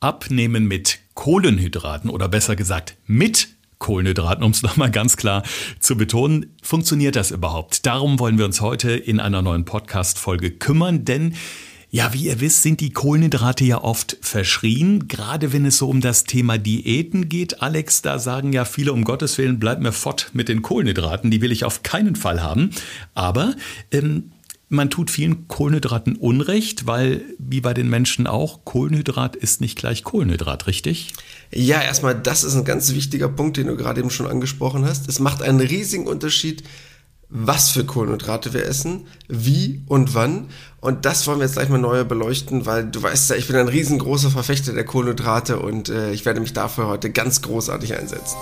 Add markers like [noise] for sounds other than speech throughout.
Abnehmen mit Kohlenhydraten oder besser gesagt mit Kohlenhydraten, um es [laughs] nochmal ganz klar zu betonen. Funktioniert das überhaupt? Darum wollen wir uns heute in einer neuen Podcast-Folge kümmern, denn ja, wie ihr wisst, sind die Kohlenhydrate ja oft verschrien, gerade wenn es so um das Thema Diäten geht. Alex, da sagen ja viele, um Gottes Willen, bleib mir fort mit den Kohlenhydraten, die will ich auf keinen Fall haben. Aber ähm, man tut vielen Kohlenhydraten Unrecht, weil wie bei den Menschen auch, Kohlenhydrat ist nicht gleich Kohlenhydrat, richtig? Ja, erstmal, das ist ein ganz wichtiger Punkt, den du gerade eben schon angesprochen hast. Es macht einen riesigen Unterschied, was für Kohlenhydrate wir essen, wie und wann. Und das wollen wir jetzt gleich mal neu beleuchten, weil du weißt ja, ich bin ein riesengroßer Verfechter der Kohlenhydrate und äh, ich werde mich dafür heute ganz großartig einsetzen.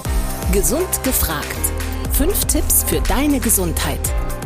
Gesund gefragt. Fünf Tipps für deine Gesundheit.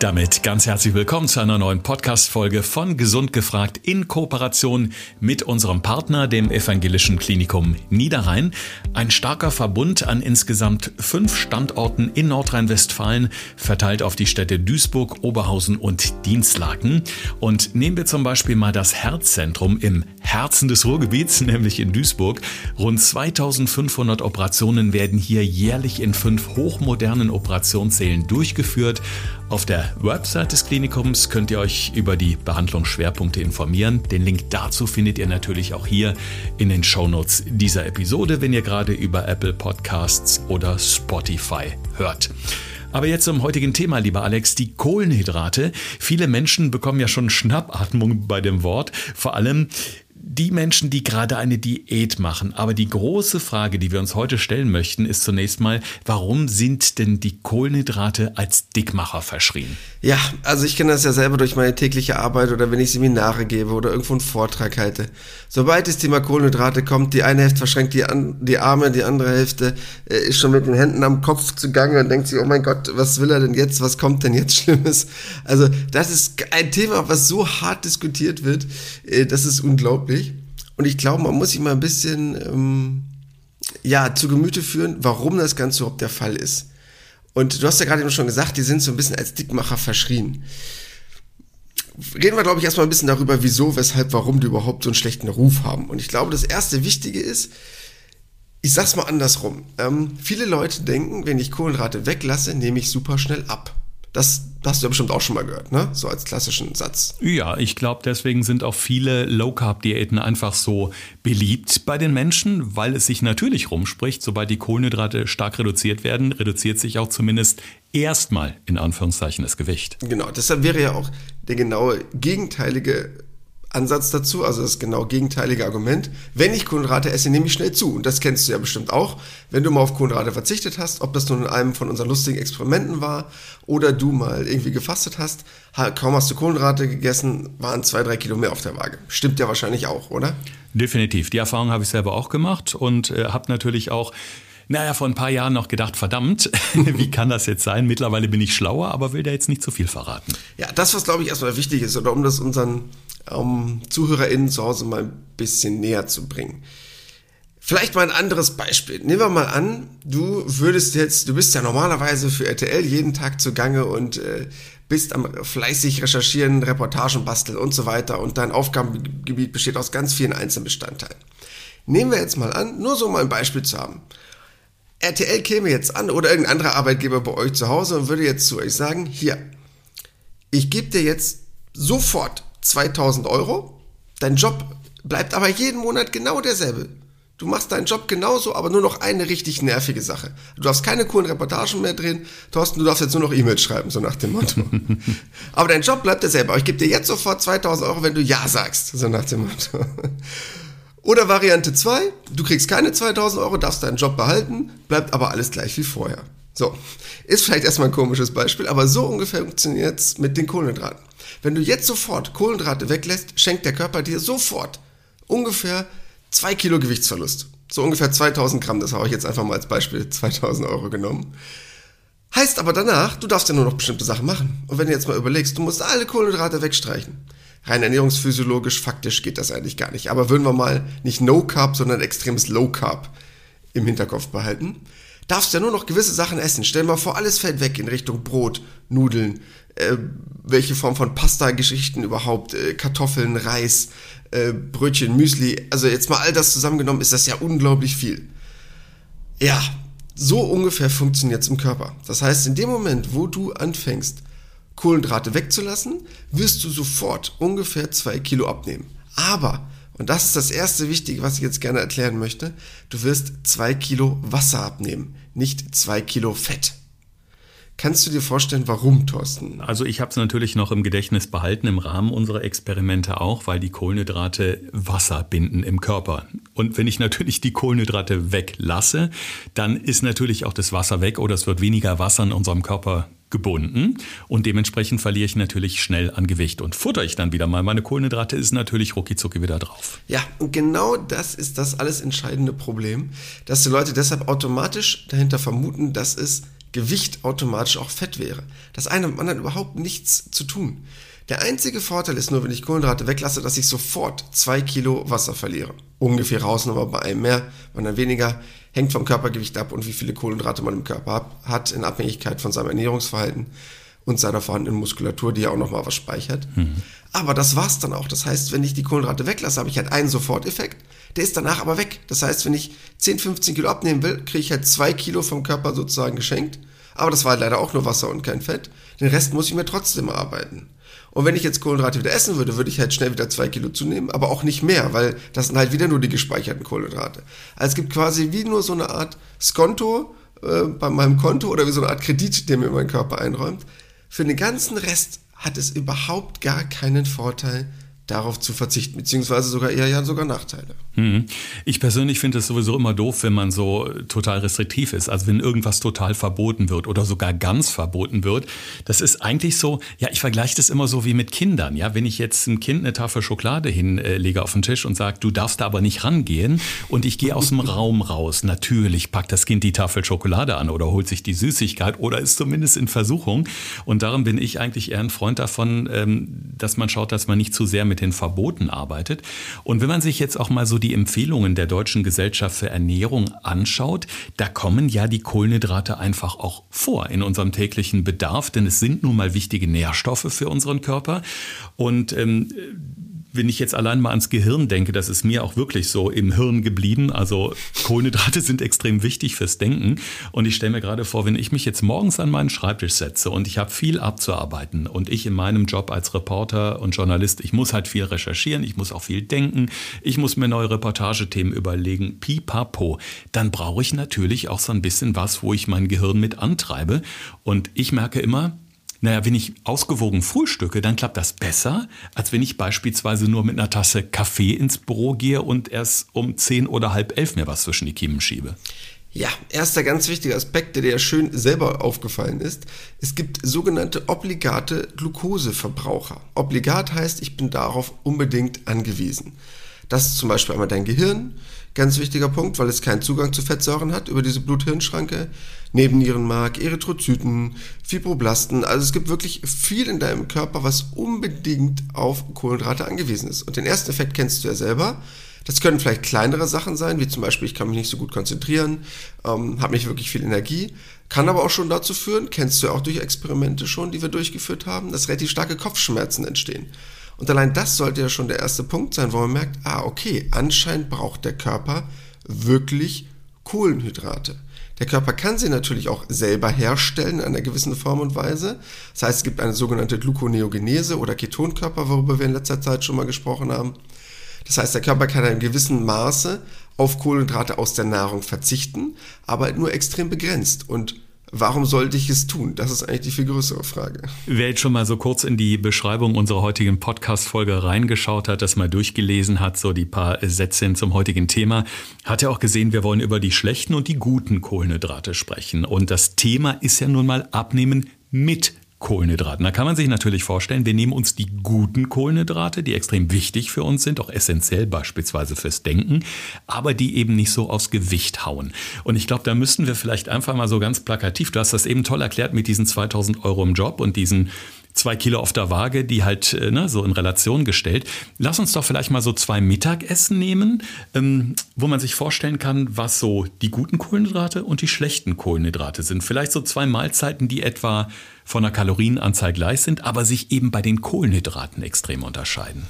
Damit ganz herzlich willkommen zu einer neuen Podcast-Folge von Gesund gefragt in Kooperation mit unserem Partner, dem Evangelischen Klinikum Niederrhein. Ein starker Verbund an insgesamt fünf Standorten in Nordrhein-Westfalen, verteilt auf die Städte Duisburg, Oberhausen und Dienstlaken. Und nehmen wir zum Beispiel mal das Herzzentrum im Herzen des Ruhrgebiets, [laughs] nämlich in Duisburg. Rund 2500 Operationen werden hier jährlich in fünf hochmodernen Operationssälen durchgeführt. Auf der Website des Klinikums könnt ihr euch über die Behandlungsschwerpunkte informieren. Den Link dazu findet ihr natürlich auch hier in den Shownotes dieser Episode, wenn ihr gerade über Apple Podcasts oder Spotify hört. Aber jetzt zum heutigen Thema, lieber Alex, die Kohlenhydrate. Viele Menschen bekommen ja schon Schnappatmung bei dem Wort. Vor allem die Menschen, die gerade eine Diät machen. Aber die große Frage, die wir uns heute stellen möchten, ist zunächst mal, warum sind denn die Kohlenhydrate als Dickmacher verschrien? Ja, also ich kenne das ja selber durch meine tägliche Arbeit oder wenn ich Seminare gebe oder irgendwo einen Vortrag halte. Sobald das Thema Kohlenhydrate kommt, die eine Hälfte verschränkt die, die Arme, die andere Hälfte äh, ist schon mit den Händen am Kopf zugange und denkt sich, oh mein Gott, was will er denn jetzt? Was kommt denn jetzt [laughs] Schlimmes? Also das ist ein Thema, was so hart diskutiert wird, äh, das ist unglaublich. Und ich glaube, man muss sich mal ein bisschen ähm, ja, zu Gemüte führen, warum das Ganze überhaupt der Fall ist. Und du hast ja gerade eben schon gesagt, die sind so ein bisschen als Dickmacher verschrien. Reden wir, glaube ich, erstmal ein bisschen darüber, wieso, weshalb, warum die überhaupt so einen schlechten Ruf haben. Und ich glaube, das erste Wichtige ist, ich sag's mal andersrum. Ähm, viele Leute denken, wenn ich Kohlenhydrate weglasse, nehme ich super schnell ab. Das hast du ja bestimmt auch schon mal gehört, ne? So als klassischen Satz. Ja, ich glaube, deswegen sind auch viele Low-Carb-Diäten einfach so beliebt bei den Menschen, weil es sich natürlich rumspricht, sobald die Kohlenhydrate stark reduziert werden, reduziert sich auch zumindest erstmal in Anführungszeichen das Gewicht. Genau, deshalb wäre ja auch der genaue gegenteilige Ansatz dazu, also das genau gegenteilige Argument. Wenn ich Kohlenhydrate esse, nehme ich schnell zu. Und das kennst du ja bestimmt auch. Wenn du mal auf Kohlenhydrate verzichtet hast, ob das nun in einem von unseren lustigen Experimenten war oder du mal irgendwie gefastet hast, kaum hast du Kohlenhydrate gegessen, waren zwei, drei Kilo mehr auf der Waage. Stimmt ja wahrscheinlich auch, oder? Definitiv. Die Erfahrung habe ich selber auch gemacht und äh, habe natürlich auch naja, vor ein paar Jahren noch gedacht, verdammt, [laughs] wie kann das jetzt sein? Mittlerweile bin ich schlauer, aber will da jetzt nicht zu viel verraten. Ja, das, was glaube ich erstmal wichtig ist, oder um das unseren um ZuhörerInnen zu Hause mal ein bisschen näher zu bringen. Vielleicht mal ein anderes Beispiel. Nehmen wir mal an, du würdest jetzt, du bist ja normalerweise für RTL jeden Tag zugange und äh, bist am fleißig recherchieren, Reportagen basteln und so weiter und dein Aufgabengebiet besteht aus ganz vielen Einzelbestandteilen. Nehmen wir jetzt mal an, nur so mal ein Beispiel zu haben. RTL käme jetzt an oder irgendein anderer Arbeitgeber bei euch zu Hause und würde jetzt zu euch sagen, hier, ich gebe dir jetzt sofort 2000 Euro. Dein Job bleibt aber jeden Monat genau derselbe. Du machst deinen Job genauso, aber nur noch eine richtig nervige Sache. Du darfst keine coolen Reportagen mehr drehen. Thorsten, du darfst jetzt nur noch E-Mails schreiben, so nach dem Motto. [laughs] aber dein Job bleibt derselbe. Aber ich gebe dir jetzt sofort 2000 Euro, wenn du Ja sagst, so nach dem Motto. Oder Variante 2, du kriegst keine 2000 Euro, darfst deinen Job behalten, bleibt aber alles gleich wie vorher. So, ist vielleicht erstmal ein komisches Beispiel, aber so ungefähr funktioniert es mit den Kohlenhydraten. Wenn du jetzt sofort Kohlenhydrate weglässt, schenkt der Körper dir sofort ungefähr 2 Kilo Gewichtsverlust. So ungefähr 2000 Gramm, das habe ich jetzt einfach mal als Beispiel [laughs] 2000 Euro genommen. Heißt aber danach, du darfst ja nur noch bestimmte Sachen machen. Und wenn du jetzt mal überlegst, du musst alle Kohlenhydrate wegstreichen. Rein ernährungsphysiologisch, faktisch geht das eigentlich gar nicht. Aber würden wir mal nicht No Carb, sondern extremes Low Carb im Hinterkopf behalten, darfst ja nur noch gewisse Sachen essen. Stell mal vor, alles fällt weg in Richtung Brot, Nudeln, äh, welche Form von Pasta-Geschichten überhaupt, äh, Kartoffeln, Reis, äh, Brötchen, Müsli. Also jetzt mal all das zusammengenommen ist das ja unglaublich viel. Ja, so ungefähr funktioniert es im Körper. Das heißt, in dem Moment, wo du anfängst, Kohlenhydrate wegzulassen, wirst du sofort ungefähr zwei Kilo abnehmen. Aber, und das ist das erste Wichtige, was ich jetzt gerne erklären möchte, du wirst zwei Kilo Wasser abnehmen, nicht zwei Kilo Fett. Kannst du dir vorstellen, warum, Thorsten? Also ich habe es natürlich noch im Gedächtnis behalten, im Rahmen unserer Experimente auch, weil die Kohlenhydrate Wasser binden im Körper. Und wenn ich natürlich die Kohlenhydrate weglasse, dann ist natürlich auch das Wasser weg oder es wird weniger Wasser in unserem Körper gebunden und dementsprechend verliere ich natürlich schnell an Gewicht. Und futter ich dann wieder mal meine Kohlenhydrate, ist natürlich ruckizucki wieder drauf. Ja, und genau das ist das alles entscheidende Problem, dass die Leute deshalb automatisch dahinter vermuten, dass es Gewicht automatisch auch Fett wäre. Das eine mit dem anderen überhaupt nichts zu tun. Der einzige Vorteil ist nur, wenn ich Kohlenhydrate weglasse, dass ich sofort zwei Kilo Wasser verliere. Ungefähr raus, aber bei einem mehr, bei einem weniger, hängt vom Körpergewicht ab und wie viele Kohlenhydrate man im Körper hat, in Abhängigkeit von seinem Ernährungsverhalten und seiner vorhandenen Muskulatur, die ja auch nochmal was speichert. Mhm. Aber das war's dann auch. Das heißt, wenn ich die Kohlenhydrate weglasse, habe ich halt einen Soforteffekt. Der ist danach aber weg. Das heißt, wenn ich 10, 15 Kilo abnehmen will, kriege ich halt zwei Kilo vom Körper sozusagen geschenkt. Aber das war halt leider auch nur Wasser und kein Fett. Den Rest muss ich mir trotzdem arbeiten. Und wenn ich jetzt Kohlenhydrate wieder essen würde, würde ich halt schnell wieder zwei Kilo zunehmen, aber auch nicht mehr, weil das sind halt wieder nur die gespeicherten Kohlenhydrate. Also es gibt quasi wie nur so eine Art Skonto äh, bei meinem Konto oder wie so eine Art Kredit, den mir mein Körper einräumt. Für den ganzen Rest hat es überhaupt gar keinen Vorteil, darauf zu verzichten, beziehungsweise sogar eher ja sogar Nachteile. Hm. Ich persönlich finde es sowieso immer doof, wenn man so total restriktiv ist. Also wenn irgendwas total verboten wird oder sogar ganz verboten wird. Das ist eigentlich so, ja, ich vergleiche das immer so wie mit Kindern. Ja, wenn ich jetzt ein Kind eine Tafel Schokolade hinlege auf den Tisch und sage, du darfst da aber nicht rangehen und ich gehe aus dem Raum raus. Natürlich packt das Kind die Tafel Schokolade an oder holt sich die Süßigkeit oder ist zumindest in Versuchung. Und darum bin ich eigentlich eher ein Freund davon, ähm, dass man schaut, dass man nicht zu sehr mit den Verboten arbeitet. Und wenn man sich jetzt auch mal so die Empfehlungen der Deutschen Gesellschaft für Ernährung anschaut, da kommen ja die Kohlenhydrate einfach auch vor in unserem täglichen Bedarf, denn es sind nun mal wichtige Nährstoffe für unseren Körper. Und ähm, wenn ich jetzt allein mal ans Gehirn denke, das ist mir auch wirklich so im Hirn geblieben. Also Kohlenhydrate sind extrem wichtig fürs Denken. Und ich stelle mir gerade vor, wenn ich mich jetzt morgens an meinen Schreibtisch setze und ich habe viel abzuarbeiten und ich in meinem Job als Reporter und Journalist, ich muss halt viel recherchieren, ich muss auch viel denken, ich muss mir neue Reportagethemen überlegen, pipapo, dann brauche ich natürlich auch so ein bisschen was, wo ich mein Gehirn mit antreibe. Und ich merke immer, naja, wenn ich ausgewogen frühstücke, dann klappt das besser, als wenn ich beispielsweise nur mit einer Tasse Kaffee ins Büro gehe und erst um zehn oder halb elf mir was zwischen die Kiemen schiebe. Ja, erster ganz wichtiger Aspekt, der dir schön selber aufgefallen ist. Es gibt sogenannte obligate Glukoseverbraucher. Obligat heißt, ich bin darauf unbedingt angewiesen. Das ist zum Beispiel einmal dein Gehirn, ganz wichtiger Punkt, weil es keinen Zugang zu Fettsäuren hat über diese Blut-Hirn-Schranke. Nebennierenmark, Erythrozyten, Fibroblasten. Also es gibt wirklich viel in deinem Körper, was unbedingt auf Kohlenhydrate angewiesen ist. Und den ersten Effekt kennst du ja selber. Das können vielleicht kleinere Sachen sein, wie zum Beispiel, ich kann mich nicht so gut konzentrieren, ähm, habe nicht wirklich viel Energie. Kann aber auch schon dazu führen, kennst du ja auch durch Experimente schon, die wir durchgeführt haben, dass relativ starke Kopfschmerzen entstehen. Und allein das sollte ja schon der erste Punkt sein, wo man merkt, ah, okay, anscheinend braucht der Körper wirklich Kohlenhydrate. Der Körper kann sie natürlich auch selber herstellen in einer gewissen Form und Weise. Das heißt, es gibt eine sogenannte Gluconeogenese oder Ketonkörper, worüber wir in letzter Zeit schon mal gesprochen haben. Das heißt, der Körper kann in einem gewissen Maße auf Kohlenhydrate aus der Nahrung verzichten, aber nur extrem begrenzt. Und Warum sollte ich es tun? Das ist eigentlich die viel größere Frage. Wer jetzt schon mal so kurz in die Beschreibung unserer heutigen Podcast-Folge reingeschaut hat, das mal durchgelesen hat, so die paar Sätze zum heutigen Thema, hat ja auch gesehen, wir wollen über die schlechten und die guten Kohlenhydrate sprechen. Und das Thema ist ja nun mal Abnehmen mit Kohlenhydraten. Da kann man sich natürlich vorstellen, wir nehmen uns die guten Kohlenhydrate, die extrem wichtig für uns sind, auch essentiell beispielsweise fürs Denken, aber die eben nicht so aufs Gewicht hauen. Und ich glaube, da müssten wir vielleicht einfach mal so ganz plakativ, du hast das eben toll erklärt mit diesen 2000 Euro im Job und diesen zwei Kilo auf der Waage, die halt äh, ne, so in Relation gestellt. Lass uns doch vielleicht mal so zwei Mittagessen nehmen, ähm, wo man sich vorstellen kann, was so die guten Kohlenhydrate und die schlechten Kohlenhydrate sind. Vielleicht so zwei Mahlzeiten, die etwa von der Kalorienanzahl gleich sind, aber sich eben bei den Kohlenhydraten extrem unterscheiden.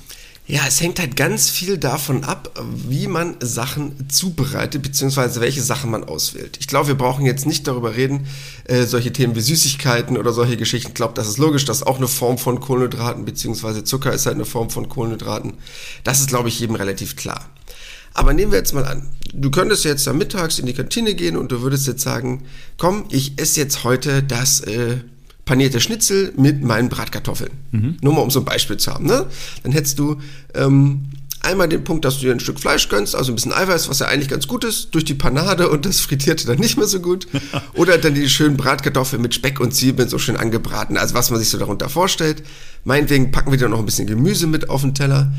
Ja, es hängt halt ganz viel davon ab, wie man Sachen zubereitet, beziehungsweise welche Sachen man auswählt. Ich glaube, wir brauchen jetzt nicht darüber reden, äh, solche Themen wie Süßigkeiten oder solche Geschichten. Ich glaube, das ist logisch, das ist auch eine Form von Kohlenhydraten, beziehungsweise Zucker ist halt eine Form von Kohlenhydraten. Das ist, glaube ich, jedem relativ klar. Aber nehmen wir jetzt mal an, du könntest jetzt da mittags in die Kantine gehen und du würdest jetzt sagen, komm, ich esse jetzt heute das äh, panierte Schnitzel mit meinen Bratkartoffeln. Mhm. Nur mal um so ein Beispiel zu haben. Ne? Dann hättest du ähm, einmal den Punkt, dass du dir ein Stück Fleisch gönnst, also ein bisschen Eiweiß, was ja eigentlich ganz gut ist, durch die Panade und das Frittierte dann nicht mehr so gut. [laughs] Oder dann die schönen Bratkartoffeln mit Speck und Zwiebeln so schön angebraten, also was man sich so darunter vorstellt. Meinetwegen packen wir dir noch ein bisschen Gemüse mit auf den Teller.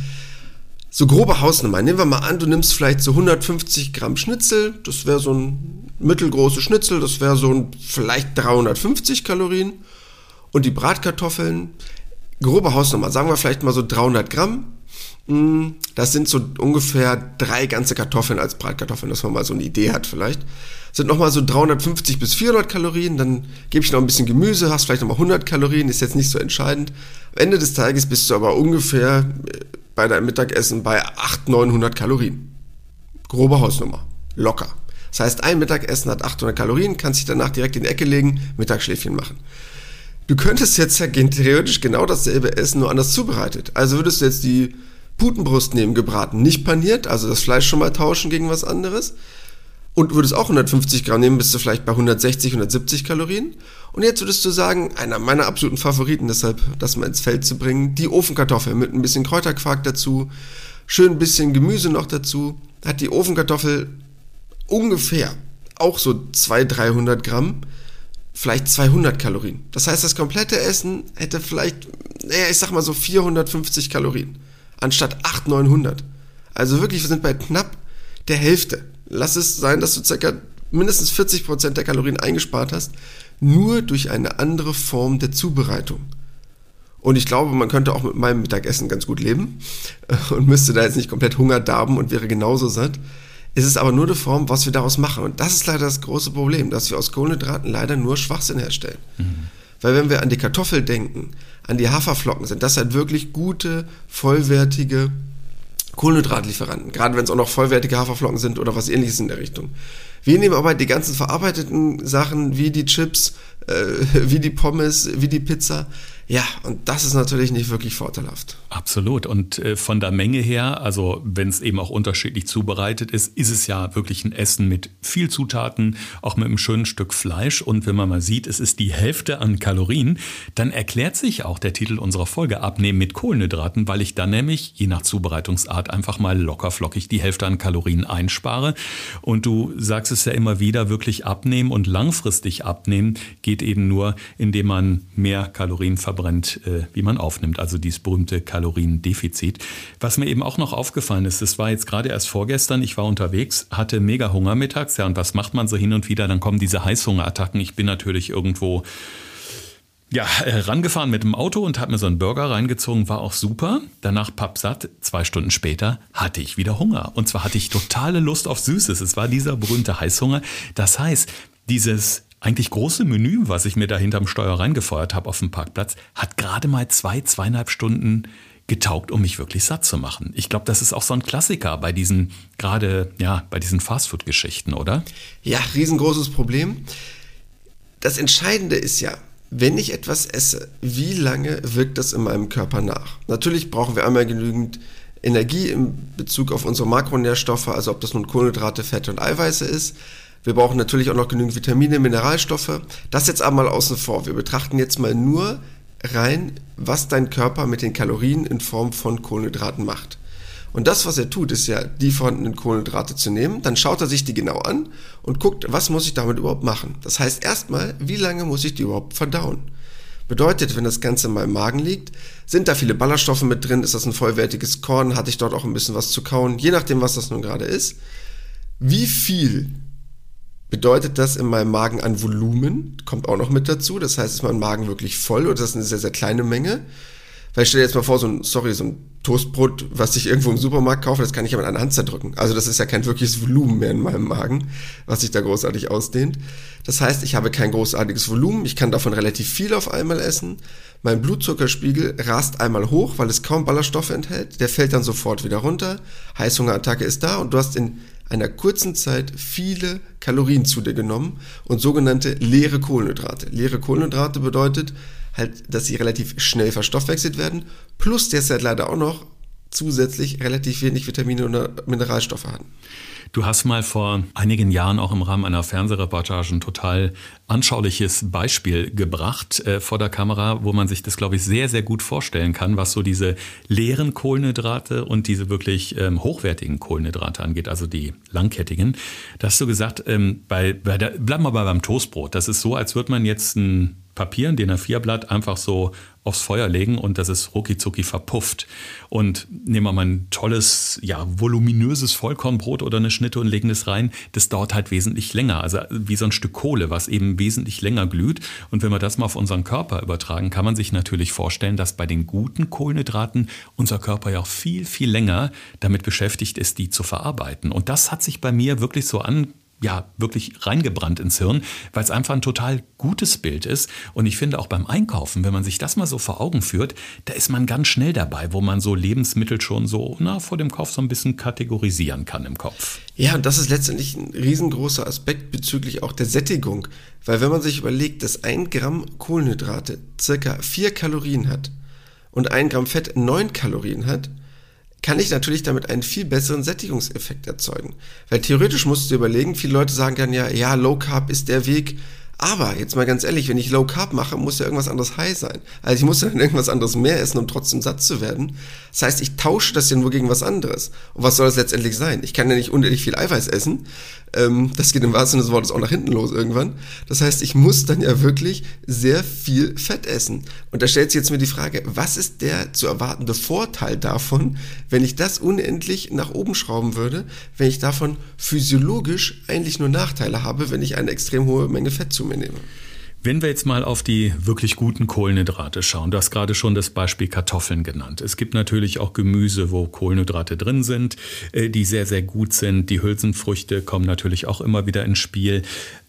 So grobe Hausnummer. Nehmen wir mal an, du nimmst vielleicht so 150 Gramm Schnitzel. Das wäre so ein mittelgroßes Schnitzel. Das wäre so ein vielleicht 350 Kalorien. Und die Bratkartoffeln, grobe Hausnummer, sagen wir vielleicht mal so 300 Gramm. Mm, das sind so ungefähr drei ganze Kartoffeln als Bratkartoffeln, dass man mal so eine Idee hat vielleicht. Sind nochmal so 350 bis 400 Kalorien, dann gebe ich noch ein bisschen Gemüse, hast vielleicht nochmal 100 Kalorien, ist jetzt nicht so entscheidend. Am Ende des Tages bist du aber ungefähr äh, bei deinem Mittagessen bei 800, 900 Kalorien. Grobe Hausnummer. Locker. Das heißt, ein Mittagessen hat 800 Kalorien, kannst dich danach direkt in die Ecke legen, Mittagsschläfchen machen. Du könntest jetzt ja theoretisch genau dasselbe essen, nur anders zubereitet. Also würdest du jetzt die Putenbrust nehmen, gebraten, nicht paniert, also das Fleisch schon mal tauschen gegen was anderes. Und würdest auch 150 Gramm nehmen, bist du vielleicht bei 160, 170 Kalorien. Und jetzt würdest du sagen, einer meiner absoluten Favoriten, deshalb das mal ins Feld zu bringen, die Ofenkartoffel mit ein bisschen Kräuterquark dazu, schön ein bisschen Gemüse noch dazu. Hat die Ofenkartoffel ungefähr auch so 200, 300 Gramm vielleicht 200 Kalorien. Das heißt, das komplette Essen hätte vielleicht, naja, ich sag mal so 450 Kalorien, anstatt 800, 900. Also wirklich, wir sind bei knapp der Hälfte. Lass es sein, dass du circa mindestens 40 Prozent der Kalorien eingespart hast, nur durch eine andere Form der Zubereitung. Und ich glaube, man könnte auch mit meinem Mittagessen ganz gut leben [laughs] und müsste da jetzt nicht komplett Hunger darben und wäre genauso satt. Es ist aber nur eine Form, was wir daraus machen. Und das ist leider das große Problem, dass wir aus Kohlenhydraten leider nur Schwachsinn herstellen. Mhm. Weil wenn wir an die Kartoffel denken, an die Haferflocken, sind das halt wirklich gute, vollwertige Kohlenhydratlieferanten. Gerade wenn es auch noch vollwertige Haferflocken sind oder was ähnliches in der Richtung. Wir nehmen aber die ganzen verarbeiteten Sachen wie die Chips, äh, [laughs] wie die Pommes, wie die Pizza ja, und das ist natürlich nicht wirklich vorteilhaft. Absolut. Und äh, von der Menge her, also wenn es eben auch unterschiedlich zubereitet ist, ist es ja wirklich ein Essen mit viel Zutaten, auch mit einem schönen Stück Fleisch. Und wenn man mal sieht, es ist die Hälfte an Kalorien, dann erklärt sich auch der Titel unserer Folge Abnehmen mit Kohlenhydraten, weil ich dann nämlich je nach Zubereitungsart einfach mal lockerflockig die Hälfte an Kalorien einspare. Und du sagst es ja immer wieder, wirklich abnehmen und langfristig abnehmen geht eben nur, indem man mehr Kalorien verbraucht verbrennt, äh, wie man aufnimmt, also dieses berühmte Kaloriendefizit. Was mir eben auch noch aufgefallen ist, das war jetzt gerade erst vorgestern, ich war unterwegs, hatte mega Hunger mittags, ja, und was macht man so hin und wieder? Dann kommen diese Heißhungerattacken. Ich bin natürlich irgendwo ja, äh, rangefahren mit dem Auto und habe mir so einen Burger reingezogen, war auch super. Danach pappsatt. Zwei Stunden später hatte ich wieder Hunger. Und zwar hatte ich totale Lust auf Süßes. Es war dieser berühmte Heißhunger. Das heißt, dieses eigentlich große Menü, was ich mir da hinterm Steuer reingefeuert habe auf dem Parkplatz, hat gerade mal zwei, zweieinhalb Stunden getaugt, um mich wirklich satt zu machen. Ich glaube, das ist auch so ein Klassiker bei diesen, gerade ja, bei diesen Fastfood-Geschichten, oder? Ja, riesengroßes Problem. Das Entscheidende ist ja, wenn ich etwas esse, wie lange wirkt das in meinem Körper nach? Natürlich brauchen wir einmal genügend Energie in Bezug auf unsere Makronährstoffe, also ob das nun Kohlenhydrate, Fette und Eiweiße ist. Wir brauchen natürlich auch noch genügend Vitamine, Mineralstoffe. Das jetzt einmal außen vor. Wir betrachten jetzt mal nur rein, was dein Körper mit den Kalorien in Form von Kohlenhydraten macht. Und das, was er tut, ist ja, die vorhandenen Kohlenhydrate zu nehmen. Dann schaut er sich die genau an und guckt, was muss ich damit überhaupt machen. Das heißt erstmal, wie lange muss ich die überhaupt verdauen? Bedeutet, wenn das Ganze in meinem Magen liegt, sind da viele Ballaststoffe mit drin, ist das ein vollwertiges Korn, hatte ich dort auch ein bisschen was zu kauen, je nachdem, was das nun gerade ist. Wie viel bedeutet das in meinem Magen an Volumen, kommt auch noch mit dazu. Das heißt, ist mein Magen wirklich voll oder das ist eine sehr, sehr kleine Menge. Weil stell dir jetzt mal vor, so ein, sorry, so ein Toastbrot, was ich irgendwo im Supermarkt kaufe, das kann ich ja mit einer Hand zerdrücken. Also das ist ja kein wirkliches Volumen mehr in meinem Magen, was sich da großartig ausdehnt. Das heißt, ich habe kein großartiges Volumen, ich kann davon relativ viel auf einmal essen. Mein Blutzuckerspiegel rast einmal hoch, weil es kaum Ballaststoffe enthält. Der fällt dann sofort wieder runter. Heißhungerattacke ist da und du hast in einer kurzen Zeit viele Kalorien zu dir genommen und sogenannte leere Kohlenhydrate. Leere Kohlenhydrate bedeutet halt, dass sie relativ schnell verstoffwechselt werden, plus derzeit leider auch noch zusätzlich relativ wenig Vitamine und Mineralstoffe haben. Du hast mal vor einigen Jahren auch im Rahmen einer Fernsehreportage ein total anschauliches Beispiel gebracht äh, vor der Kamera, wo man sich das, glaube ich, sehr, sehr gut vorstellen kann, was so diese leeren Kohlenhydrate und diese wirklich ähm, hochwertigen Kohlenhydrate angeht, also die langkettigen. Da hast du gesagt, ähm, bei, bei der, bleiben wir mal beim Toastbrot. Das ist so, als würde man jetzt ein Papier, ein DIN A4-Blatt einfach so aufs Feuer legen und das ist rucki verpufft. Und nehmen wir mal ein tolles, ja, voluminöses Vollkornbrot oder eine Schnitte und legen das rein. Das dauert halt wesentlich länger. Also wie so ein Stück Kohle, was eben wesentlich länger glüht. Und wenn wir das mal auf unseren Körper übertragen, kann man sich natürlich vorstellen, dass bei den guten Kohlenhydraten unser Körper ja auch viel, viel länger damit beschäftigt ist, die zu verarbeiten. Und das hat sich bei mir wirklich so an ja wirklich reingebrannt ins Hirn, weil es einfach ein total gutes Bild ist. Und ich finde auch beim Einkaufen, wenn man sich das mal so vor Augen führt, da ist man ganz schnell dabei, wo man so Lebensmittel schon so na, vor dem Kauf so ein bisschen kategorisieren kann im Kopf. Ja, und das ist letztendlich ein riesengroßer Aspekt bezüglich auch der Sättigung. Weil wenn man sich überlegt, dass ein Gramm Kohlenhydrate circa vier Kalorien hat und ein Gramm Fett neun Kalorien hat, kann ich natürlich damit einen viel besseren Sättigungseffekt erzeugen. Weil theoretisch musst du überlegen, viele Leute sagen dann ja, ja, Low Carb ist der Weg, aber jetzt mal ganz ehrlich, wenn ich Low Carb mache, muss ja irgendwas anderes high sein. Also ich muss dann [laughs] irgendwas anderes mehr essen, um trotzdem satt zu werden. Das heißt, ich tausche das ja nur gegen was anderes. Und was soll das letztendlich sein? Ich kann ja nicht unendlich viel Eiweiß essen. Ähm, das geht im wahrsten Sinne des Wortes auch nach hinten los irgendwann. Das heißt, ich muss dann ja wirklich sehr viel Fett essen. Und da stellt sich jetzt mir die Frage, was ist der zu erwartende Vorteil davon, wenn ich das unendlich nach oben schrauben würde, wenn ich davon physiologisch eigentlich nur Nachteile habe, wenn ich eine extrem hohe Menge Fett zu mir. Wenn wir jetzt mal auf die wirklich guten Kohlenhydrate schauen, du hast gerade schon das Beispiel Kartoffeln genannt. Es gibt natürlich auch Gemüse, wo Kohlenhydrate drin sind, äh, die sehr, sehr gut sind. Die Hülsenfrüchte kommen natürlich auch immer wieder ins Spiel.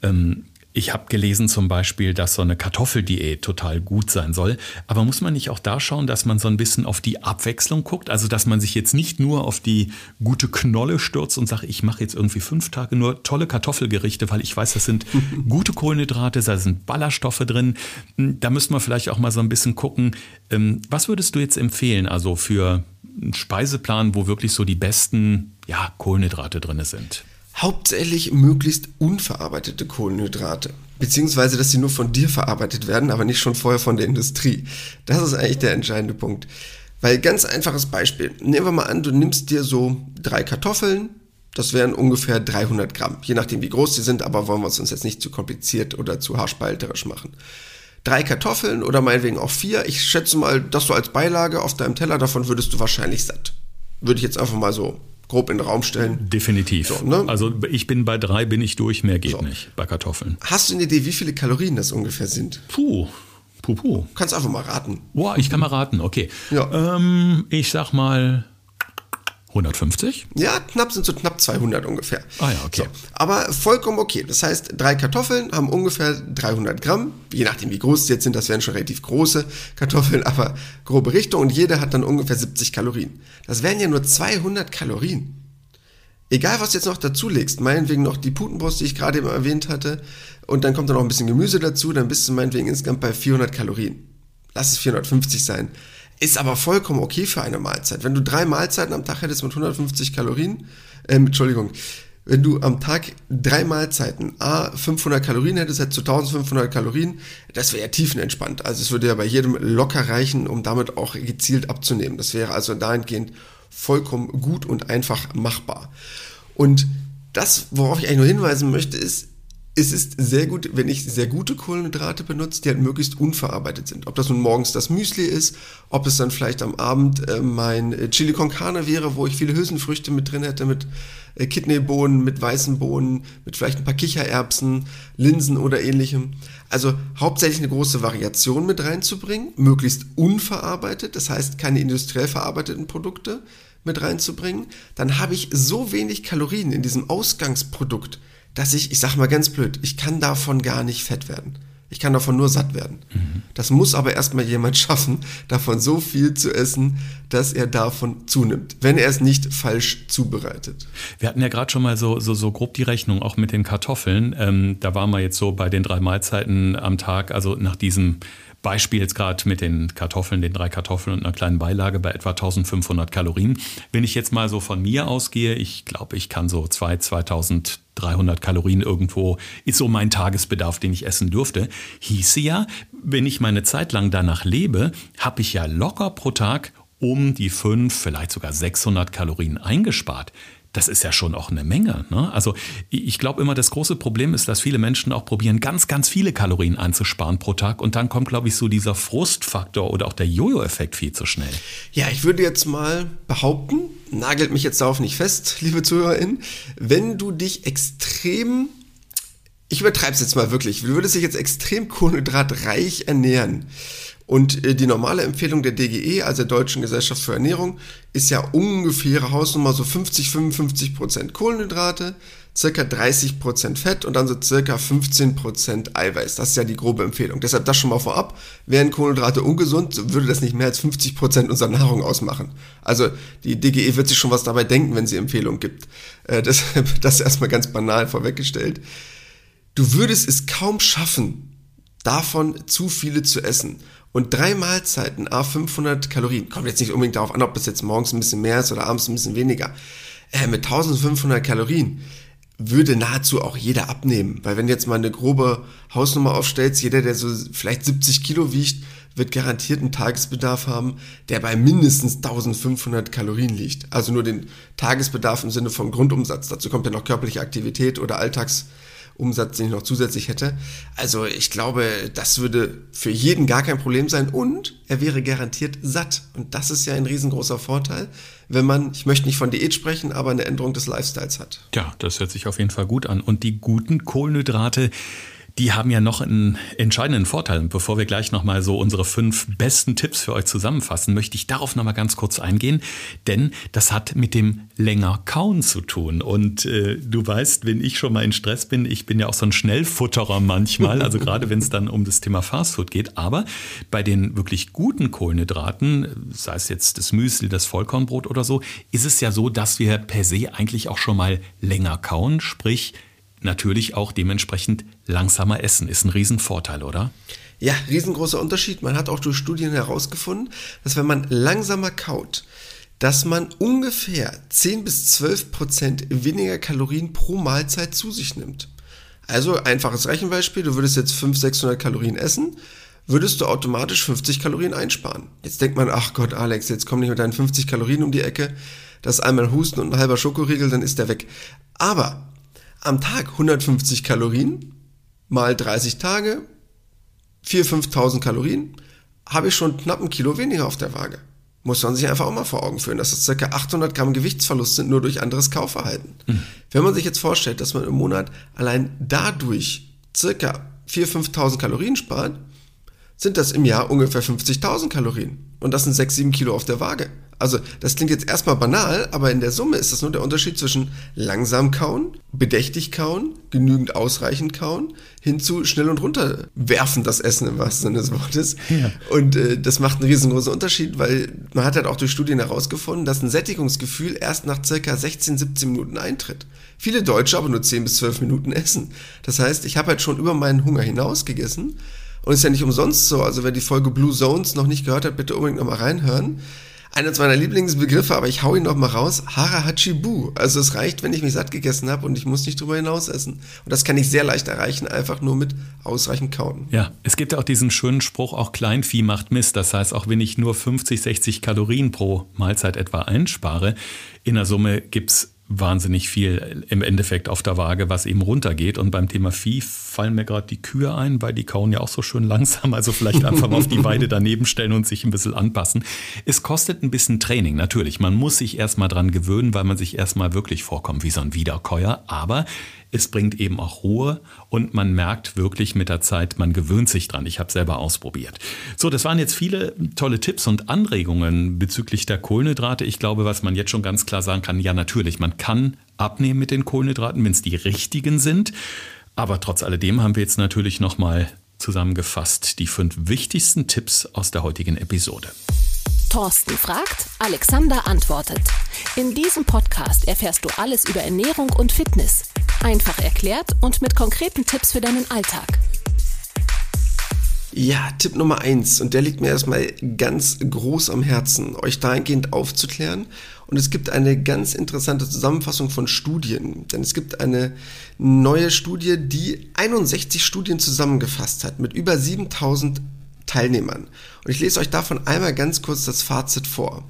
Ähm, ich habe gelesen zum Beispiel, dass so eine Kartoffeldiät total gut sein soll. Aber muss man nicht auch da schauen, dass man so ein bisschen auf die Abwechslung guckt? Also, dass man sich jetzt nicht nur auf die gute Knolle stürzt und sagt, ich mache jetzt irgendwie fünf Tage nur tolle Kartoffelgerichte, weil ich weiß, das sind [laughs] gute Kohlenhydrate, da sind Ballaststoffe drin. Da müsste man vielleicht auch mal so ein bisschen gucken. Ähm, was würdest du jetzt empfehlen, also für einen Speiseplan, wo wirklich so die besten ja, Kohlenhydrate drin sind? Hauptsächlich möglichst unverarbeitete Kohlenhydrate. Beziehungsweise, dass sie nur von dir verarbeitet werden, aber nicht schon vorher von der Industrie. Das ist eigentlich der entscheidende Punkt. Weil ganz einfaches Beispiel. Nehmen wir mal an, du nimmst dir so drei Kartoffeln. Das wären ungefähr 300 Gramm. Je nachdem, wie groß sie sind, aber wollen wir es uns jetzt nicht zu kompliziert oder zu haarspalterisch machen. Drei Kartoffeln oder meinetwegen auch vier. Ich schätze mal, dass du als Beilage auf deinem Teller, davon würdest du wahrscheinlich satt. Würde ich jetzt einfach mal so grob in den Raum stellen. Definitiv. So, ne? Also ich bin bei drei, bin ich durch, mehr geht so. nicht bei Kartoffeln. Hast du eine Idee, wie viele Kalorien das ungefähr sind? Puh. Puh, puh. Kannst einfach mal raten. Boah, ich kann mal raten, okay. Ja. Ähm, ich sag mal 150? Ja, knapp sind so knapp 200 ungefähr. Ah ja, okay. So, aber vollkommen okay. Das heißt, drei Kartoffeln haben ungefähr 300 Gramm. Je nachdem, wie groß sie jetzt sind, das wären schon relativ große Kartoffeln, aber grobe Richtung. Und jede hat dann ungefähr 70 Kalorien. Das wären ja nur 200 Kalorien. Egal, was du jetzt noch dazu legst, meinetwegen noch die Putenbrust, die ich gerade eben erwähnt hatte, und dann kommt da noch ein bisschen Gemüse dazu, dann bist du meinetwegen insgesamt bei 400 Kalorien. Lass es 450 sein. Ist aber vollkommen okay für eine Mahlzeit. Wenn du drei Mahlzeiten am Tag hättest mit 150 Kalorien, äh, Entschuldigung, wenn du am Tag drei Mahlzeiten, a 500 Kalorien hättest, hättest du 1500 Kalorien, das wäre ja tiefenentspannt. Also es würde ja bei jedem locker reichen, um damit auch gezielt abzunehmen. Das wäre also dahingehend vollkommen gut und einfach machbar. Und das, worauf ich eigentlich nur hinweisen möchte, ist, es ist sehr gut, wenn ich sehr gute Kohlenhydrate benutze, die halt möglichst unverarbeitet sind. Ob das nun morgens das Müsli ist, ob es dann vielleicht am Abend äh, mein äh, Chili con Carne wäre, wo ich viele Hülsenfrüchte mit drin hätte, mit äh, Kidneybohnen, mit weißen Bohnen, mit vielleicht ein paar Kichererbsen, Linsen oder ähnlichem. Also hauptsächlich eine große Variation mit reinzubringen, möglichst unverarbeitet, das heißt keine industriell verarbeiteten Produkte mit reinzubringen. Dann habe ich so wenig Kalorien in diesem Ausgangsprodukt, dass ich, ich sag mal ganz blöd, ich kann davon gar nicht fett werden. Ich kann davon nur satt werden. Mhm. Das muss aber erstmal jemand [laughs] schaffen, davon so viel zu essen, dass er davon zunimmt, wenn er es nicht falsch zubereitet. Wir hatten ja gerade schon mal so, so, so grob die Rechnung, auch mit den Kartoffeln. Ähm, da waren wir jetzt so bei den drei Mahlzeiten am Tag, also nach diesem Beispiel jetzt gerade mit den Kartoffeln, den drei Kartoffeln und einer kleinen Beilage bei etwa 1500 Kalorien. Wenn ich jetzt mal so von mir ausgehe, ich glaube, ich kann so 2, 2300 Kalorien irgendwo, ist so mein Tagesbedarf, den ich essen dürfte. Hieße ja, wenn ich meine Zeit lang danach lebe, habe ich ja locker pro Tag um die 5, vielleicht sogar 600 Kalorien eingespart das ist ja schon auch eine Menge. Ne? Also ich glaube immer, das große Problem ist, dass viele Menschen auch probieren, ganz, ganz viele Kalorien einzusparen pro Tag. Und dann kommt, glaube ich, so dieser Frustfaktor oder auch der Jojo-Effekt viel zu schnell. Ja, ich würde jetzt mal behaupten, nagelt mich jetzt darauf nicht fest, [laughs] liebe ZuhörerInnen, wenn du dich extrem, ich übertreibe es jetzt mal wirklich, du würdest dich jetzt extrem kohlenhydratreich ernähren, und äh, die normale Empfehlung der DGE, also der Deutschen Gesellschaft für Ernährung, ist ja ungefähre Hausnummer so 50, 55 Prozent Kohlenhydrate, circa 30 Prozent Fett und dann so circa 15 Prozent Eiweiß. Das ist ja die grobe Empfehlung. Deshalb das schon mal vorab. Wären Kohlenhydrate ungesund, würde das nicht mehr als 50 Prozent unserer Nahrung ausmachen. Also die DGE wird sich schon was dabei denken, wenn sie Empfehlungen gibt. Äh, [laughs] deshalb das erstmal ganz banal vorweggestellt. Du würdest es kaum schaffen, davon zu viele zu essen. Und drei Mahlzeiten, a 500 Kalorien, kommt jetzt nicht unbedingt darauf an, ob das jetzt morgens ein bisschen mehr ist oder abends ein bisschen weniger, äh, mit 1500 Kalorien würde nahezu auch jeder abnehmen. Weil wenn du jetzt mal eine grobe Hausnummer aufstellst, jeder, der so vielleicht 70 Kilo wiegt, wird garantiert einen Tagesbedarf haben, der bei mindestens 1500 Kalorien liegt. Also nur den Tagesbedarf im Sinne von Grundumsatz. Dazu kommt ja noch körperliche Aktivität oder Alltags Umsatz, den ich noch zusätzlich hätte. Also ich glaube, das würde für jeden gar kein Problem sein und er wäre garantiert satt. Und das ist ja ein riesengroßer Vorteil, wenn man, ich möchte nicht von Diät sprechen, aber eine Änderung des Lifestyles hat. Ja, das hört sich auf jeden Fall gut an. Und die guten Kohlenhydrate, die haben ja noch einen entscheidenden Vorteil. Und bevor wir gleich nochmal so unsere fünf besten Tipps für euch zusammenfassen, möchte ich darauf nochmal ganz kurz eingehen, denn das hat mit dem länger kauen zu tun. Und äh, du weißt, wenn ich schon mal in Stress bin, ich bin ja auch so ein Schnellfutterer manchmal, also [laughs] gerade wenn es dann um das Thema Fastfood geht. Aber bei den wirklich guten Kohlenhydraten, sei es jetzt das Müsli, das Vollkornbrot oder so, ist es ja so, dass wir per se eigentlich auch schon mal länger kauen, sprich natürlich auch dementsprechend langsamer essen. Ist ein Riesenvorteil, oder? Ja, riesengroßer Unterschied. Man hat auch durch Studien herausgefunden, dass wenn man langsamer kaut, dass man ungefähr 10 bis 12 Prozent weniger Kalorien pro Mahlzeit zu sich nimmt. Also einfaches Rechenbeispiel, du würdest jetzt 500, 600 Kalorien essen, würdest du automatisch 50 Kalorien einsparen. Jetzt denkt man, ach Gott, Alex, jetzt komm nicht mit deinen 50 Kalorien um die Ecke, das einmal Husten und ein halber Schokoriegel, dann ist der weg. Aber am Tag 150 Kalorien mal 30 Tage, 4.000, 5.000 Kalorien, habe ich schon knapp ein Kilo weniger auf der Waage. Muss man sich einfach auch mal vor Augen führen, dass das ca. 800 Gramm Gewichtsverlust sind, nur durch anderes Kaufverhalten. Mhm. Wenn man sich jetzt vorstellt, dass man im Monat allein dadurch ca. 4.000, 5.000 Kalorien spart, sind das im Jahr ungefähr 50.000 Kalorien. Und das sind 6, 7 Kilo auf der Waage. Also das klingt jetzt erstmal banal, aber in der Summe ist das nur der Unterschied zwischen langsam kauen, bedächtig kauen, genügend ausreichend kauen, hin zu schnell und runter werfen das Essen im wahrsten Sinne des Wortes. Ja. Und äh, das macht einen riesengroßen Unterschied, weil man hat halt auch durch Studien herausgefunden, dass ein Sättigungsgefühl erst nach circa 16, 17 Minuten eintritt. Viele Deutsche aber nur 10 bis 12 Minuten essen. Das heißt, ich habe halt schon über meinen Hunger hinaus gegessen. Und ist ja nicht umsonst so. Also wer die Folge Blue Zones noch nicht gehört hat, bitte unbedingt nochmal reinhören einer meiner Lieblingsbegriffe, aber ich hau ihn noch mal raus. Hara Hachibu. Also es reicht, wenn ich mich satt gegessen habe und ich muss nicht drüber hinaus essen. Und das kann ich sehr leicht erreichen, einfach nur mit ausreichend kauen. Ja, es gibt ja auch diesen schönen Spruch, auch Kleinvieh macht Mist. Das heißt, auch wenn ich nur 50, 60 Kalorien pro Mahlzeit etwa einspare, in der Summe gibt's wahnsinnig viel im Endeffekt auf der Waage, was eben runtergeht. Und beim Thema Vieh fallen mir gerade die Kühe ein, weil die kauen ja auch so schön langsam. Also vielleicht einfach mal auf die Weide daneben stellen und sich ein bisschen anpassen. Es kostet ein bisschen Training, natürlich. Man muss sich erstmal dran gewöhnen, weil man sich erstmal wirklich vorkommt wie so ein Wiederkäuer. Aber es bringt eben auch Ruhe und man merkt wirklich mit der Zeit, man gewöhnt sich dran. Ich habe selber ausprobiert. So, das waren jetzt viele tolle Tipps und Anregungen bezüglich der Kohlenhydrate. Ich glaube, was man jetzt schon ganz klar sagen kann, ja natürlich, man kann abnehmen mit den Kohlenhydraten, wenn es die richtigen sind. Aber trotz alledem haben wir jetzt natürlich nochmal zusammengefasst die fünf wichtigsten Tipps aus der heutigen Episode. Thorsten fragt, Alexander antwortet. In diesem Podcast erfährst du alles über Ernährung und Fitness. Einfach erklärt und mit konkreten Tipps für deinen Alltag. Ja, Tipp Nummer eins und der liegt mir erstmal ganz groß am Herzen, euch dahingehend aufzuklären. Und es gibt eine ganz interessante Zusammenfassung von Studien, denn es gibt eine neue Studie, die 61 Studien zusammengefasst hat mit über 7000 Teilnehmern. Und ich lese euch davon einmal ganz kurz das Fazit vor.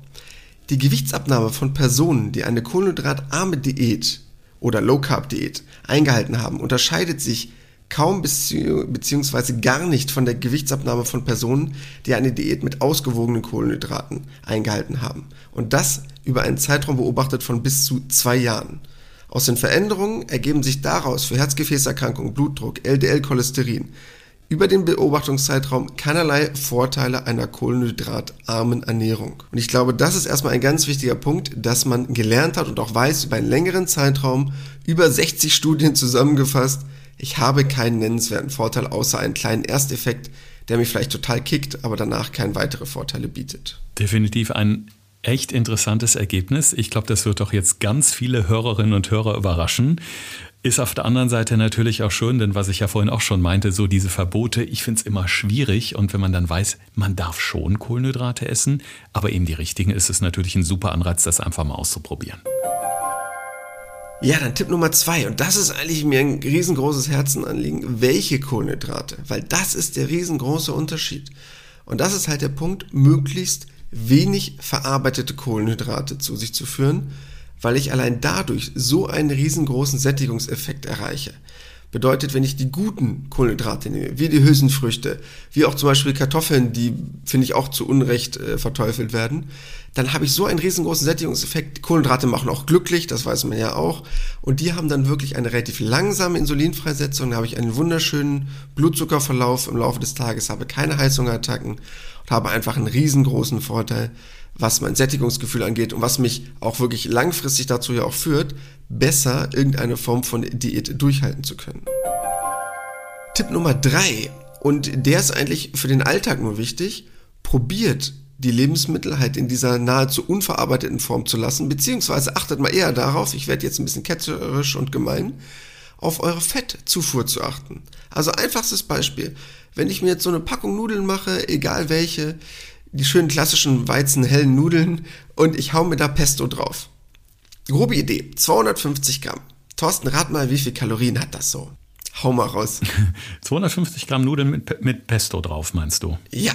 Die Gewichtsabnahme von Personen, die eine kohlenhydratarme Diät oder Low Carb Diät eingehalten haben, unterscheidet sich kaum bzw. gar nicht von der Gewichtsabnahme von Personen, die eine Diät mit ausgewogenen Kohlenhydraten eingehalten haben. Und das über einen Zeitraum beobachtet von bis zu zwei Jahren. Aus den Veränderungen ergeben sich daraus für Herzgefäßerkrankungen, Blutdruck, LDL-Cholesterin, über den Beobachtungszeitraum keinerlei Vorteile einer kohlenhydratarmen Ernährung. Und ich glaube, das ist erstmal ein ganz wichtiger Punkt, dass man gelernt hat und auch weiß über einen längeren Zeitraum, über 60 Studien zusammengefasst, ich habe keinen nennenswerten Vorteil außer einen kleinen Ersteffekt, der mich vielleicht total kickt, aber danach keine weitere Vorteile bietet. Definitiv ein echt interessantes Ergebnis. Ich glaube, das wird doch jetzt ganz viele Hörerinnen und Hörer überraschen. Ist auf der anderen Seite natürlich auch schön, denn was ich ja vorhin auch schon meinte, so diese Verbote, ich finde es immer schwierig und wenn man dann weiß, man darf schon Kohlenhydrate essen, aber eben die richtigen, ist es natürlich ein super Anreiz, das einfach mal auszuprobieren. Ja, dann Tipp Nummer zwei. Und das ist eigentlich mir ein riesengroßes Herzenanliegen. Welche Kohlenhydrate? Weil das ist der riesengroße Unterschied. Und das ist halt der Punkt, möglichst wenig verarbeitete Kohlenhydrate zu sich zu führen, weil ich allein dadurch so einen riesengroßen Sättigungseffekt erreiche. Bedeutet, wenn ich die guten Kohlenhydrate nehme, wie die Hülsenfrüchte, wie auch zum Beispiel Kartoffeln, die finde ich auch zu Unrecht äh, verteufelt werden, dann habe ich so einen riesengroßen Sättigungseffekt. Kohlenhydrate machen auch glücklich, das weiß man ja auch. Und die haben dann wirklich eine relativ langsame Insulinfreisetzung. Da habe ich einen wunderschönen Blutzuckerverlauf im Laufe des Tages, habe keine Heißhungerattacken und habe einfach einen riesengroßen Vorteil was mein Sättigungsgefühl angeht und was mich auch wirklich langfristig dazu ja auch führt, besser irgendeine Form von Diät durchhalten zu können. Tipp Nummer drei und der ist eigentlich für den Alltag nur wichtig, probiert die Lebensmittel halt in dieser nahezu unverarbeiteten Form zu lassen, beziehungsweise achtet mal eher darauf, ich werde jetzt ein bisschen ketzerisch und gemein, auf eure Fettzufuhr zu achten. Also einfachstes Beispiel, wenn ich mir jetzt so eine Packung Nudeln mache, egal welche, die schönen klassischen weizenhellen Nudeln und ich hau mir da Pesto drauf. Grobe Idee, 250 Gramm. Thorsten, rat mal, wie viel Kalorien hat das so? Hau mal raus. [laughs] 250 Gramm Nudeln mit, mit Pesto drauf, meinst du? Ja.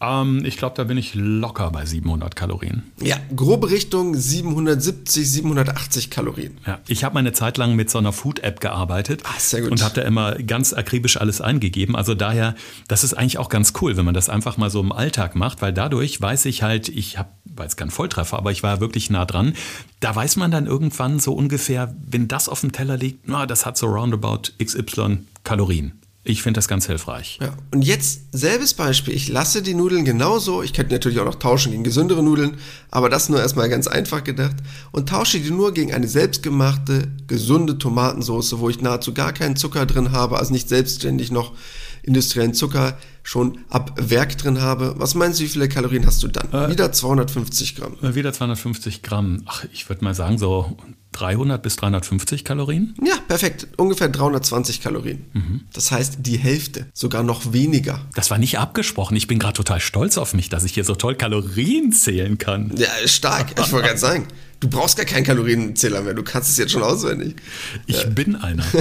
Ähm, ich glaube, da bin ich locker bei 700 Kalorien. Ja, grobe Richtung 770, 780 Kalorien. Ja, ich habe meine Zeit lang mit so einer Food-App gearbeitet ah, sehr gut. und habe da immer ganz akribisch alles eingegeben. Also daher, das ist eigentlich auch ganz cool, wenn man das einfach mal so im Alltag macht, weil dadurch weiß ich halt, ich habe, war jetzt kein Volltreffer, aber ich war wirklich nah dran. Da weiß man dann irgendwann so ungefähr, wenn das auf dem Teller liegt, na, das hat so roundabout XY Kalorien. Ich finde das ganz hilfreich. Ja. Und jetzt selbes Beispiel. Ich lasse die Nudeln genauso. Ich könnte natürlich auch noch tauschen gegen gesündere Nudeln, aber das nur erstmal ganz einfach gedacht. Und tausche die nur gegen eine selbstgemachte, gesunde Tomatensauce, wo ich nahezu gar keinen Zucker drin habe, also nicht selbstständig noch industriellen Zucker schon ab Werk drin habe. Was meinst du, wie viele Kalorien hast du dann? Äh, wieder 250 Gramm. Äh, wieder 250 Gramm. Ach, ich würde mal sagen so 300 bis 350 Kalorien? Ja, perfekt. Ungefähr 320 Kalorien. Mhm. Das heißt die Hälfte, sogar noch weniger. Das war nicht abgesprochen. Ich bin gerade total stolz auf mich, dass ich hier so toll Kalorien zählen kann. Ja, stark. Ich wollte gerade sagen. Du brauchst gar keinen Kalorienzähler mehr, du kannst es jetzt schon auswendig. Ich ja. bin einer. [laughs]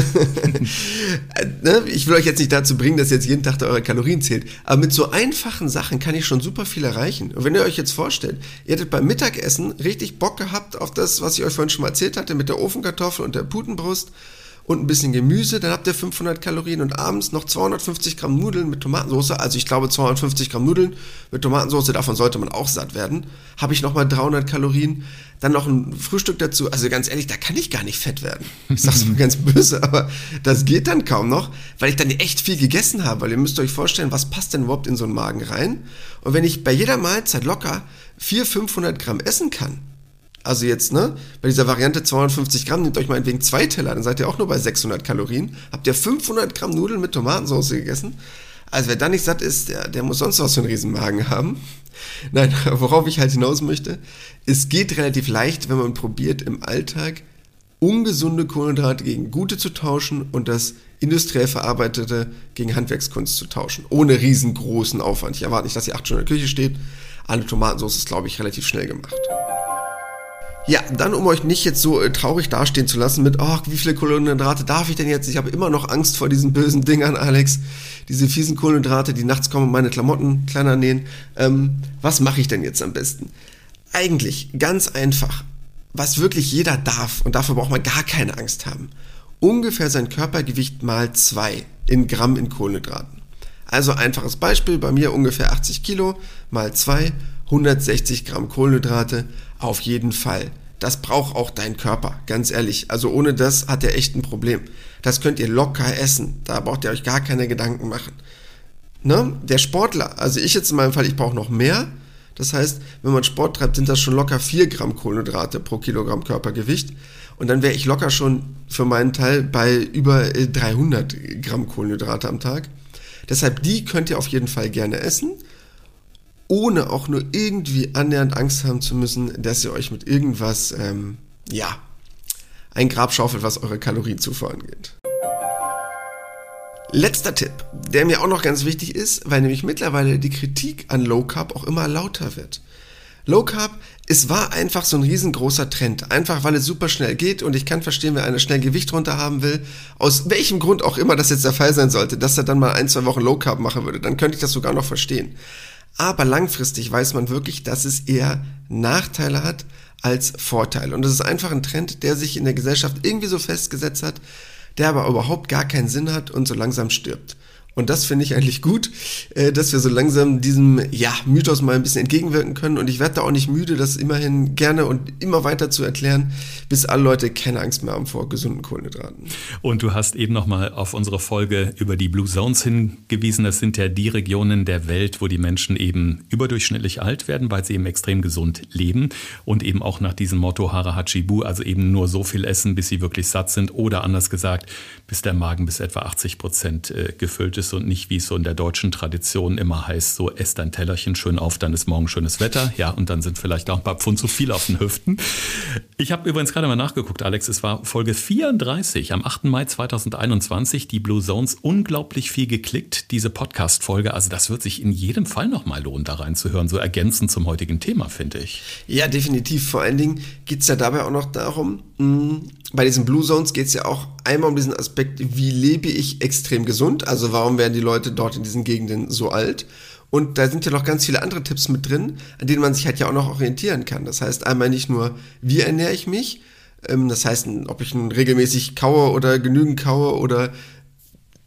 Ne, ich will euch jetzt nicht dazu bringen, dass ihr jetzt jeden Tag eure Kalorien zählt. Erzählt. Aber mit so einfachen Sachen kann ich schon super viel erreichen. Und wenn ihr euch jetzt vorstellt, ihr hättet beim Mittagessen richtig Bock gehabt auf das, was ich euch vorhin schon mal erzählt hatte, mit der Ofenkartoffel und der Putenbrust und ein bisschen Gemüse, dann habt ihr 500 Kalorien und abends noch 250 Gramm Nudeln mit Tomatensauce, also ich glaube 250 Gramm Nudeln mit Tomatensauce, davon sollte man auch satt werden, habe ich nochmal 300 Kalorien, dann noch ein Frühstück dazu, also ganz ehrlich, da kann ich gar nicht fett werden. Ich sag's mal ganz böse, aber das geht dann kaum noch, weil ich dann echt viel gegessen habe, weil ihr müsst euch vorstellen, was passt denn überhaupt in so einen Magen rein? Und wenn ich bei jeder Mahlzeit locker 400, 500 Gramm essen kann, also jetzt, ne, bei dieser Variante 250 Gramm, nehmt euch meinetwegen zwei Teller, dann seid ihr auch nur bei 600 Kalorien. Habt ihr 500 Gramm Nudeln mit Tomatensauce gegessen? Also wer da nicht satt ist, der, der muss sonst was für einen Riesenmagen haben. Nein, [laughs] worauf ich halt hinaus möchte, es geht relativ leicht, wenn man probiert, im Alltag ungesunde Kohlenhydrate gegen gute zu tauschen und das industriell verarbeitete gegen Handwerkskunst zu tauschen. Ohne riesengroßen Aufwand. Ich erwarte nicht, dass ihr acht Stunden in der Küche steht. Eine Tomatensauce ist, glaube ich, relativ schnell gemacht. Ja, dann um euch nicht jetzt so äh, traurig dastehen zu lassen mit, ach, wie viele Kohlenhydrate darf ich denn jetzt? Ich habe immer noch Angst vor diesen bösen Dingern, Alex. Diese fiesen Kohlenhydrate, die nachts kommen und meine Klamotten kleiner nähen. Ähm, was mache ich denn jetzt am besten? Eigentlich ganz einfach. Was wirklich jeder darf, und dafür braucht man gar keine Angst haben. Ungefähr sein Körpergewicht mal zwei in Gramm in Kohlenhydraten. Also einfaches Beispiel, bei mir ungefähr 80 Kilo mal zwei 160 Gramm Kohlenhydrate auf jeden Fall. Das braucht auch dein Körper, ganz ehrlich. Also ohne das hat er echt ein Problem. Das könnt ihr locker essen. Da braucht ihr euch gar keine Gedanken machen. Ne? Der Sportler, also ich jetzt in meinem Fall, ich brauche noch mehr. Das heißt, wenn man Sport treibt, sind das schon locker 4 Gramm Kohlenhydrate pro Kilogramm Körpergewicht. Und dann wäre ich locker schon für meinen Teil bei über 300 äh, Gramm Kohlenhydrate am Tag. Deshalb die könnt ihr auf jeden Fall gerne essen ohne auch nur irgendwie annähernd Angst haben zu müssen, dass ihr euch mit irgendwas, ähm, ja, ein Grab schaufelt, was eure Kalorienzufuhr angeht. Letzter Tipp, der mir auch noch ganz wichtig ist, weil nämlich mittlerweile die Kritik an Low Carb auch immer lauter wird. Low Carb, es war einfach so ein riesengroßer Trend. Einfach weil es super schnell geht und ich kann verstehen, wer eine schnell Gewicht runter haben will, aus welchem Grund auch immer das jetzt der Fall sein sollte, dass er dann mal ein, zwei Wochen Low Carb machen würde, dann könnte ich das sogar noch verstehen. Aber langfristig weiß man wirklich, dass es eher Nachteile hat als Vorteile. Und das ist einfach ein Trend, der sich in der Gesellschaft irgendwie so festgesetzt hat, der aber überhaupt gar keinen Sinn hat und so langsam stirbt. Und das finde ich eigentlich gut, äh, dass wir so langsam diesem ja, Mythos mal ein bisschen entgegenwirken können. Und ich werde da auch nicht müde, das immerhin gerne und immer weiter zu erklären, bis alle Leute keine Angst mehr haben vor gesunden Kohlenhydraten. Und du hast eben nochmal auf unsere Folge über die Blue Zones hingewiesen. Das sind ja die Regionen der Welt, wo die Menschen eben überdurchschnittlich alt werden, weil sie eben extrem gesund leben und eben auch nach diesem Motto Hara Hachibu, also eben nur so viel essen, bis sie wirklich satt sind oder anders gesagt, bis der Magen bis etwa 80 Prozent äh, gefüllt ist ist und nicht, wie es so in der deutschen Tradition immer heißt, so esst dein Tellerchen schön auf, dann ist morgen schönes Wetter. Ja, und dann sind vielleicht auch ein paar Pfund zu viel auf den Hüften. Ich habe übrigens gerade mal nachgeguckt, Alex, es war Folge 34 am 8. Mai 2021, die Blue Zones, unglaublich viel geklickt, diese Podcast-Folge. Also das wird sich in jedem Fall nochmal lohnen, da reinzuhören, so ergänzend zum heutigen Thema, finde ich. Ja, definitiv. Vor allen Dingen geht es ja dabei auch noch darum, mh, bei diesen Blue Zones geht es ja auch einmal um diesen Aspekt, wie lebe ich extrem gesund, also warum werden die Leute dort in diesen Gegenden so alt. Und da sind ja noch ganz viele andere Tipps mit drin, an denen man sich halt ja auch noch orientieren kann. Das heißt einmal nicht nur, wie ernähre ich mich, ähm, das heißt, ob ich nun regelmäßig kaue oder genügend kaue oder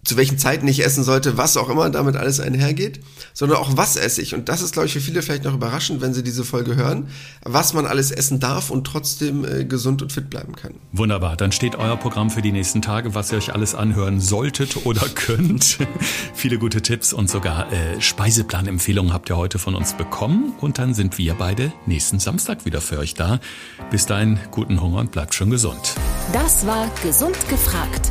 zu welchen Zeiten ich essen sollte, was auch immer damit alles einhergeht, sondern auch was esse ich. Und das ist, glaube ich, für viele vielleicht noch überraschend, wenn sie diese Folge hören, was man alles essen darf und trotzdem äh, gesund und fit bleiben kann. Wunderbar, dann steht euer Programm für die nächsten Tage, was ihr euch alles anhören solltet oder [laughs] könnt. viele gute Tipps und sogar äh, Speiseplanempfehlungen habt ihr heute von uns bekommen. Und dann sind wir beide nächsten Samstag wieder für euch da. Bis dahin, guten Hunger und bleibt schon gesund. Das war Gesund gefragt.